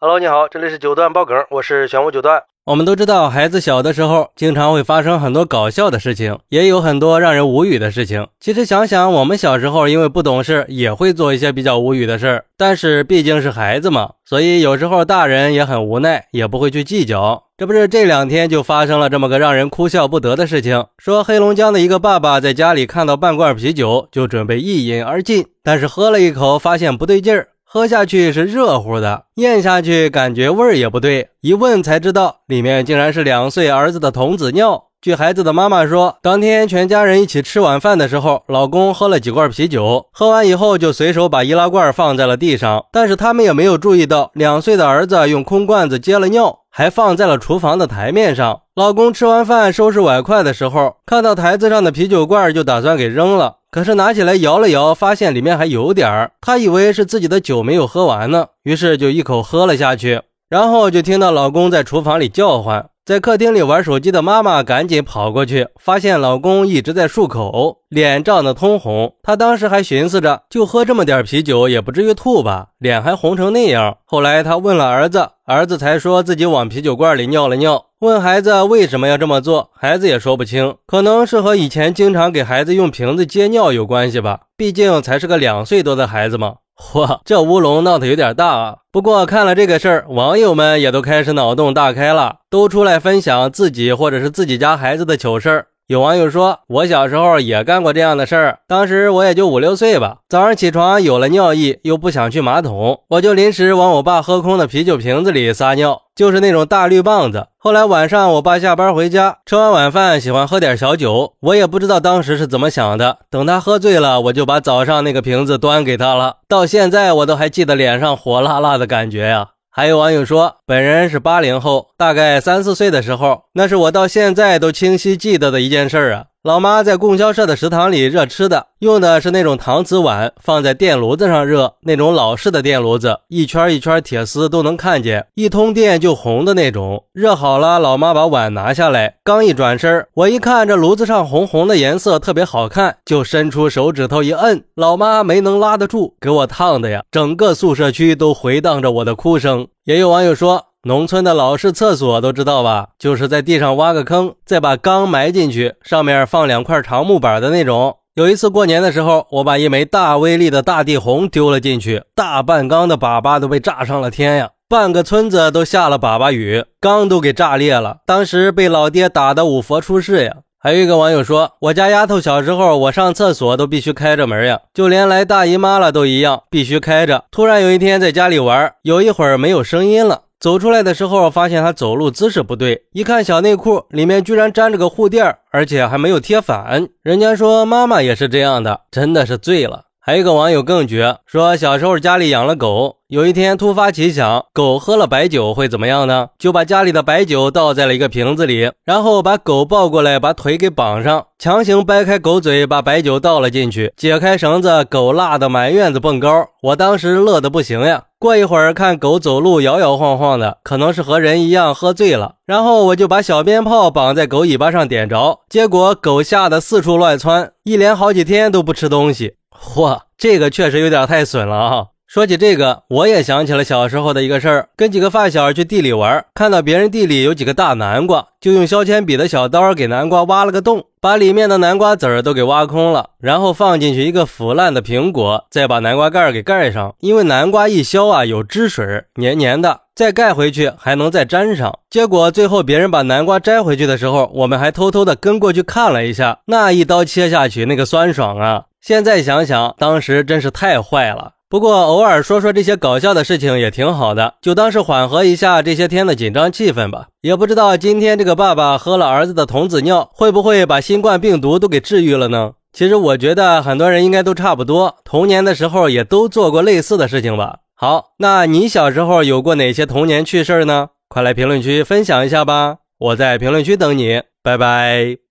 Hello，你好，这里是九段爆梗，我是玄武九段。我们都知道，孩子小的时候经常会发生很多搞笑的事情，也有很多让人无语的事情。其实想想，我们小时候因为不懂事，也会做一些比较无语的事儿。但是毕竟是孩子嘛，所以有时候大人也很无奈，也不会去计较。这不是这两天就发生了这么个让人哭笑不得的事情：说黑龙江的一个爸爸在家里看到半罐啤酒，就准备一饮而尽，但是喝了一口，发现不对劲儿。喝下去是热乎的，咽下去感觉味儿也不对，一问才知道里面竟然是两岁儿子的童子尿。据孩子的妈妈说，当天全家人一起吃晚饭的时候，老公喝了几罐啤酒，喝完以后就随手把易拉罐放在了地上，但是他们也没有注意到两岁的儿子用空罐子接了尿，还放在了厨房的台面上。老公吃完饭收拾碗筷的时候，看到台子上的啤酒罐，就打算给扔了。可是拿起来摇了摇，发现里面还有点儿，他以为是自己的酒没有喝完呢，于是就一口喝了下去。然后就听到老公在厨房里叫唤，在客厅里玩手机的妈妈赶紧跑过去，发现老公一直在漱口，脸涨得通红。她当时还寻思着，就喝这么点啤酒，也不至于吐吧，脸还红成那样。后来她问了儿子，儿子才说自己往啤酒罐里尿了尿。问孩子为什么要这么做，孩子也说不清，可能是和以前经常给孩子用瓶子接尿有关系吧。毕竟才是个两岁多的孩子嘛。嚯，这乌龙闹得有点大啊！不过看了这个事儿，网友们也都开始脑洞大开了，都出来分享自己或者是自己家孩子的糗事儿。有网友说：“我小时候也干过这样的事儿，当时我也就五六岁吧。早上起床有了尿意，又不想去马桶，我就临时往我爸喝空的啤酒瓶子里撒尿，就是那种大绿棒子。后来晚上我爸下班回家，吃完晚饭喜欢喝点小酒，我也不知道当时是怎么想的。等他喝醉了，我就把早上那个瓶子端给他了。到现在我都还记得脸上火辣辣的感觉呀。”还有网友说，本人是八零后，大概三四岁的时候，那是我到现在都清晰记得的一件事啊。老妈在供销社的食堂里热吃的，用的是那种搪瓷碗，放在电炉子上热，那种老式的电炉子，一圈一圈铁丝都能看见，一通电就红的那种。热好了，老妈把碗拿下来，刚一转身，我一看这炉子上红红的颜色特别好看，就伸出手指头一摁，老妈没能拉得住，给我烫的呀，整个宿舍区都回荡着我的哭声。也有网友说。农村的老式厕所都知道吧？就是在地上挖个坑，再把缸埋进去，上面放两块长木板的那种。有一次过年的时候，我把一枚大威力的大地红丢了进去，大半缸的粑粑都被炸上了天呀！半个村子都下了粑粑雨，缸都给炸裂了。当时被老爹打得五佛出世呀！还有一个网友说，我家丫头小时候，我上厕所都必须开着门呀，就连来大姨妈了都一样，必须开着。突然有一天在家里玩，有一会儿没有声音了。走出来的时候，发现他走路姿势不对，一看小内裤里面居然粘着个护垫，而且还没有贴反。人家说妈妈也是这样的，真的是醉了。还有一个网友更绝，说小时候家里养了狗。有一天突发奇想，狗喝了白酒会怎么样呢？就把家里的白酒倒在了一个瓶子里，然后把狗抱过来，把腿给绑上，强行掰开狗嘴，把白酒倒了进去，解开绳子，狗辣的满院子蹦高。我当时乐得不行呀。过一会儿看狗走路摇摇晃晃的，可能是和人一样喝醉了。然后我就把小鞭炮绑在狗尾巴上点着，结果狗吓得四处乱窜，一连好几天都不吃东西。嚯，这个确实有点太损了啊！说起这个，我也想起了小时候的一个事儿。跟几个发小去地里玩，看到别人地里有几个大南瓜，就用削铅笔的小刀给南瓜挖了个洞，把里面的南瓜籽儿都给挖空了，然后放进去一个腐烂的苹果，再把南瓜盖给盖上。因为南瓜一削啊有汁水，黏黏的，再盖回去还能再粘上。结果最后别人把南瓜摘回去的时候，我们还偷偷的跟过去看了一下，那一刀切下去，那个酸爽啊！现在想想，当时真是太坏了。不过偶尔说说这些搞笑的事情也挺好的，就当是缓和一下这些天的紧张气氛吧。也不知道今天这个爸爸喝了儿子的童子尿，会不会把新冠病毒都给治愈了呢？其实我觉得很多人应该都差不多，童年的时候也都做过类似的事情吧。好，那你小时候有过哪些童年趣事呢？快来评论区分享一下吧，我在评论区等你，拜拜。